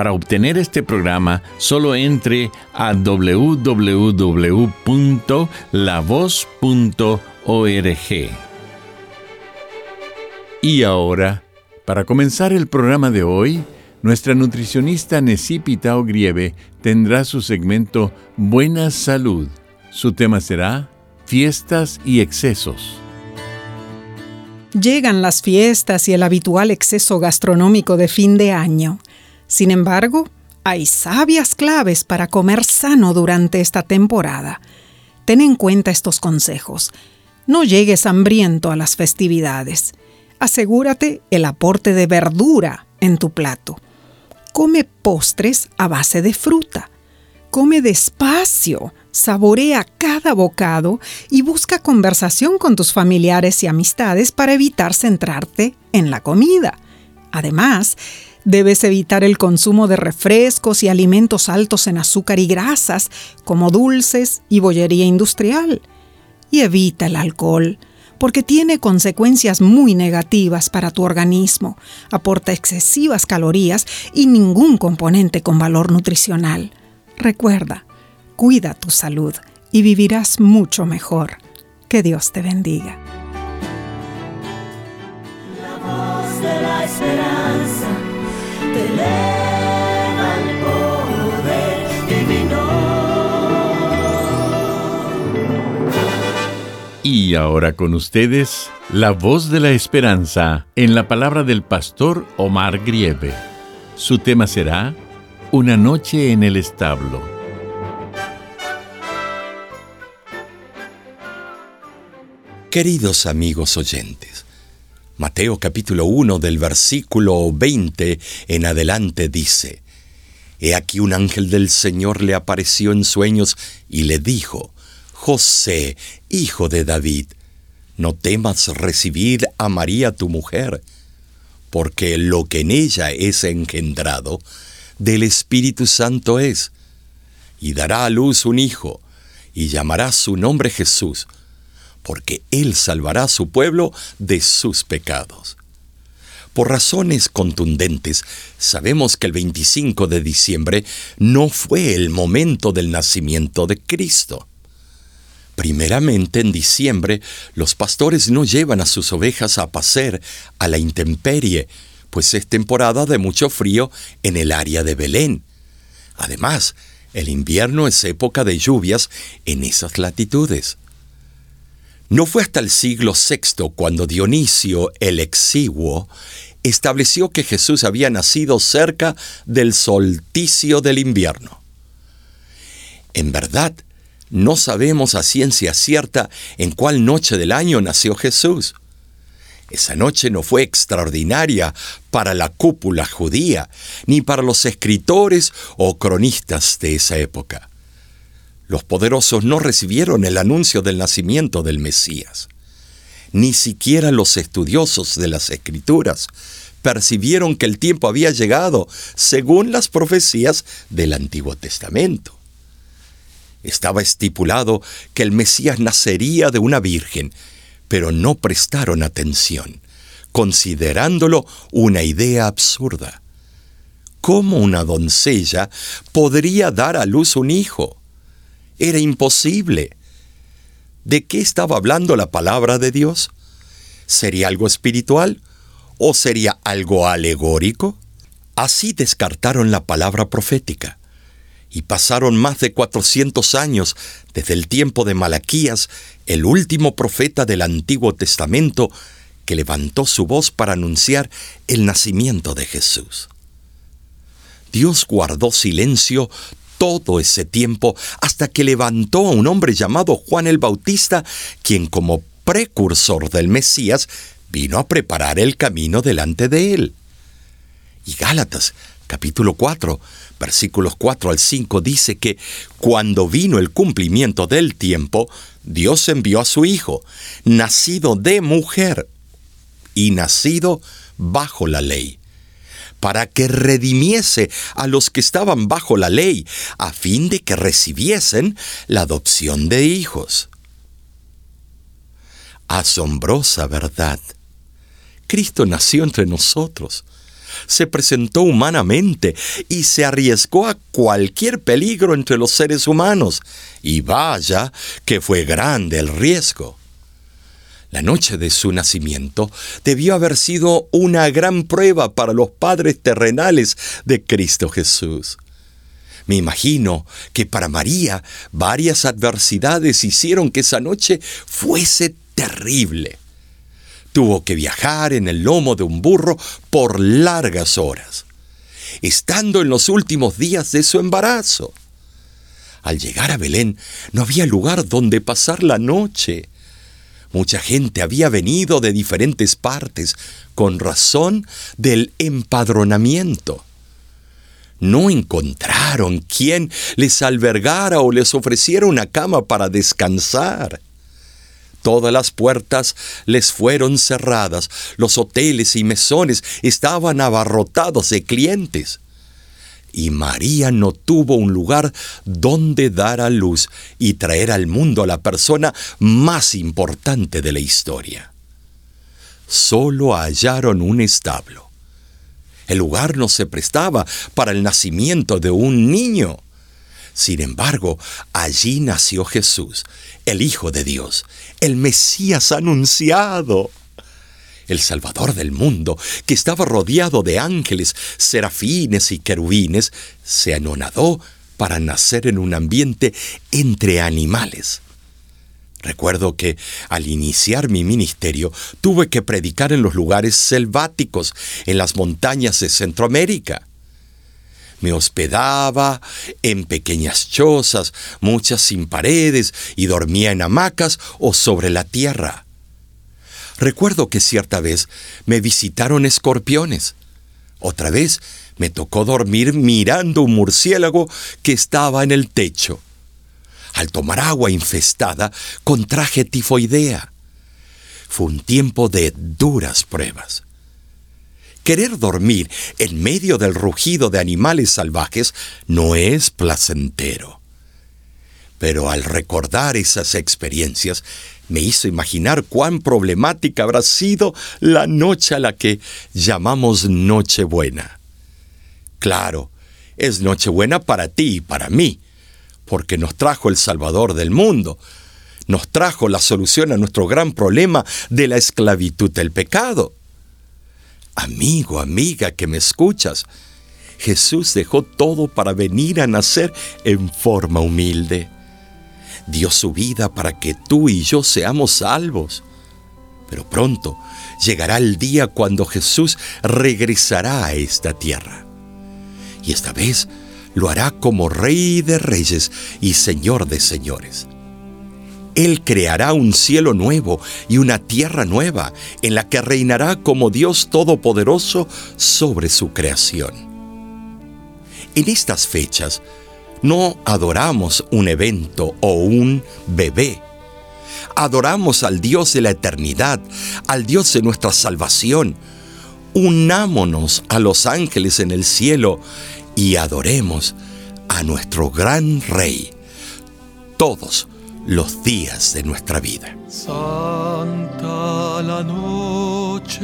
Para obtener este programa, solo entre a www.lavoz.org. Y ahora, para comenzar el programa de hoy, nuestra nutricionista Necipita Grieve tendrá su segmento Buena Salud. Su tema será Fiestas y Excesos. Llegan las fiestas y el habitual exceso gastronómico de fin de año. Sin embargo, hay sabias claves para comer sano durante esta temporada. Ten en cuenta estos consejos. No llegues hambriento a las festividades. Asegúrate el aporte de verdura en tu plato. Come postres a base de fruta. Come despacio, saborea cada bocado y busca conversación con tus familiares y amistades para evitar centrarte en la comida. Además, Debes evitar el consumo de refrescos y alimentos altos en azúcar y grasas, como dulces y bollería industrial. Y evita el alcohol, porque tiene consecuencias muy negativas para tu organismo, aporta excesivas calorías y ningún componente con valor nutricional. Recuerda, cuida tu salud y vivirás mucho mejor. Que Dios te bendiga. La voz de la esperanza y ahora con ustedes, la voz de la esperanza en la palabra del pastor Omar Grieve. Su tema será Una noche en el establo. Queridos amigos oyentes, Mateo capítulo 1 del versículo 20 en adelante dice, He aquí un ángel del Señor le apareció en sueños y le dijo, José, hijo de David, no temas recibir a María tu mujer, porque lo que en ella es engendrado del Espíritu Santo es, y dará a luz un hijo, y llamará su nombre Jesús, porque Él salvará a su pueblo de sus pecados. Por razones contundentes, sabemos que el 25 de diciembre no fue el momento del nacimiento de Cristo. Primeramente, en diciembre, los pastores no llevan a sus ovejas a pacer a la intemperie, pues es temporada de mucho frío en el área de Belén. Además, el invierno es época de lluvias en esas latitudes. No fue hasta el siglo VI cuando Dionisio el Exiguo estableció que Jesús había nacido cerca del solsticio del invierno. En verdad, no sabemos a ciencia cierta en cuál noche del año nació Jesús. Esa noche no fue extraordinaria para la cúpula judía, ni para los escritores o cronistas de esa época. Los poderosos no recibieron el anuncio del nacimiento del Mesías. Ni siquiera los estudiosos de las Escrituras percibieron que el tiempo había llegado según las profecías del Antiguo Testamento. Estaba estipulado que el Mesías nacería de una virgen, pero no prestaron atención, considerándolo una idea absurda. ¿Cómo una doncella podría dar a luz un hijo? Era imposible. ¿De qué estaba hablando la palabra de Dios? ¿Sería algo espiritual o sería algo alegórico? Así descartaron la palabra profética. Y pasaron más de 400 años desde el tiempo de Malaquías, el último profeta del Antiguo Testamento, que levantó su voz para anunciar el nacimiento de Jesús. Dios guardó silencio todo ese tiempo hasta que levantó a un hombre llamado Juan el Bautista, quien como precursor del Mesías vino a preparar el camino delante de él. Y Gálatas, capítulo 4, versículos 4 al 5 dice que cuando vino el cumplimiento del tiempo, Dios envió a su Hijo, nacido de mujer y nacido bajo la ley, para que redimiese a los que estaban bajo la ley, a fin de que recibiesen la adopción de hijos. Asombrosa verdad. Cristo nació entre nosotros se presentó humanamente y se arriesgó a cualquier peligro entre los seres humanos. Y vaya que fue grande el riesgo. La noche de su nacimiento debió haber sido una gran prueba para los padres terrenales de Cristo Jesús. Me imagino que para María varias adversidades hicieron que esa noche fuese terrible tuvo que viajar en el lomo de un burro por largas horas, estando en los últimos días de su embarazo. Al llegar a Belén no había lugar donde pasar la noche. Mucha gente había venido de diferentes partes con razón del empadronamiento. No encontraron quien les albergara o les ofreciera una cama para descansar. Todas las puertas les fueron cerradas, los hoteles y mesones estaban abarrotados de clientes. Y María no tuvo un lugar donde dar a luz y traer al mundo a la persona más importante de la historia. Solo hallaron un establo. El lugar no se prestaba para el nacimiento de un niño. Sin embargo, allí nació Jesús, el Hijo de Dios, el Mesías anunciado, el Salvador del mundo, que estaba rodeado de ángeles, serafines y querubines, se anonadó para nacer en un ambiente entre animales. Recuerdo que al iniciar mi ministerio tuve que predicar en los lugares selváticos, en las montañas de Centroamérica. Me hospedaba en pequeñas chozas, muchas sin paredes, y dormía en hamacas o sobre la tierra. Recuerdo que cierta vez me visitaron escorpiones. Otra vez me tocó dormir mirando un murciélago que estaba en el techo. Al tomar agua infestada, contraje tifoidea. Fue un tiempo de duras pruebas. Querer dormir en medio del rugido de animales salvajes no es placentero. Pero al recordar esas experiencias, me hizo imaginar cuán problemática habrá sido la noche a la que llamamos Nochebuena. Claro, es Nochebuena para ti y para mí, porque nos trajo el Salvador del mundo, nos trajo la solución a nuestro gran problema de la esclavitud del pecado. Amigo, amiga que me escuchas, Jesús dejó todo para venir a nacer en forma humilde. Dio su vida para que tú y yo seamos salvos. Pero pronto llegará el día cuando Jesús regresará a esta tierra. Y esta vez lo hará como Rey de Reyes y Señor de Señores. Él creará un cielo nuevo y una tierra nueva en la que reinará como Dios Todopoderoso sobre su creación. En estas fechas no adoramos un evento o un bebé. Adoramos al Dios de la eternidad, al Dios de nuestra salvación. Unámonos a los ángeles en el cielo y adoremos a nuestro gran Rey. Todos los días de nuestra vida. Santa la noche,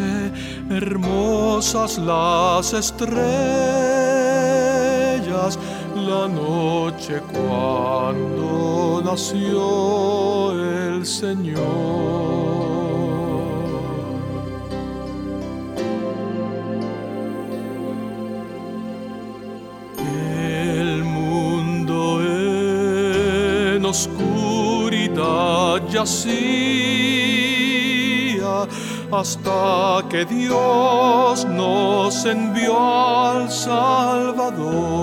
hermosas las estrellas, la noche cuando nació el Señor. El mundo en oscuridad yacía hasta que Dios nos envió al Salvador.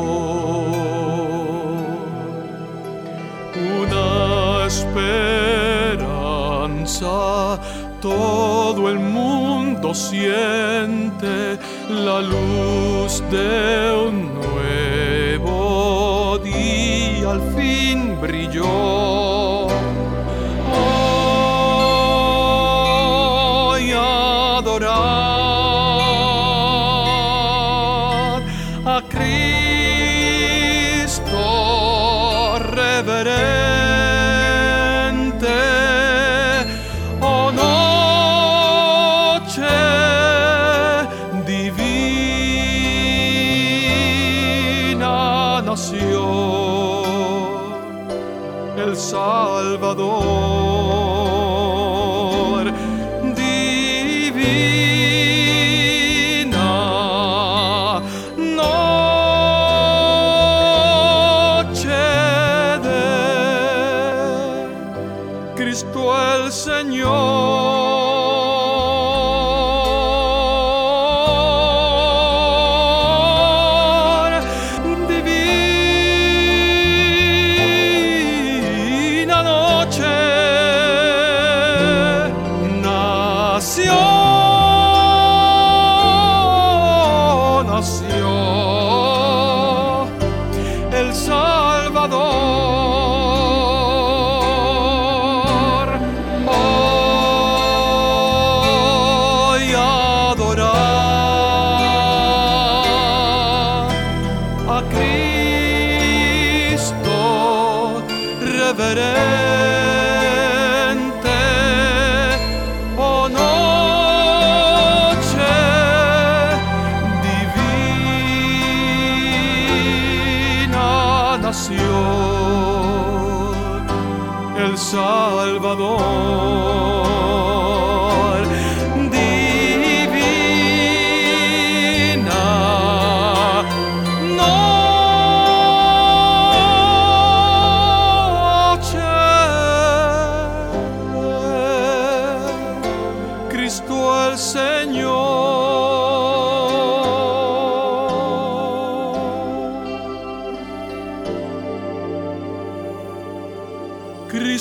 Todo el mundo siente la luz de un nuevo día al fin brilló.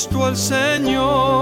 Cristo el Señor.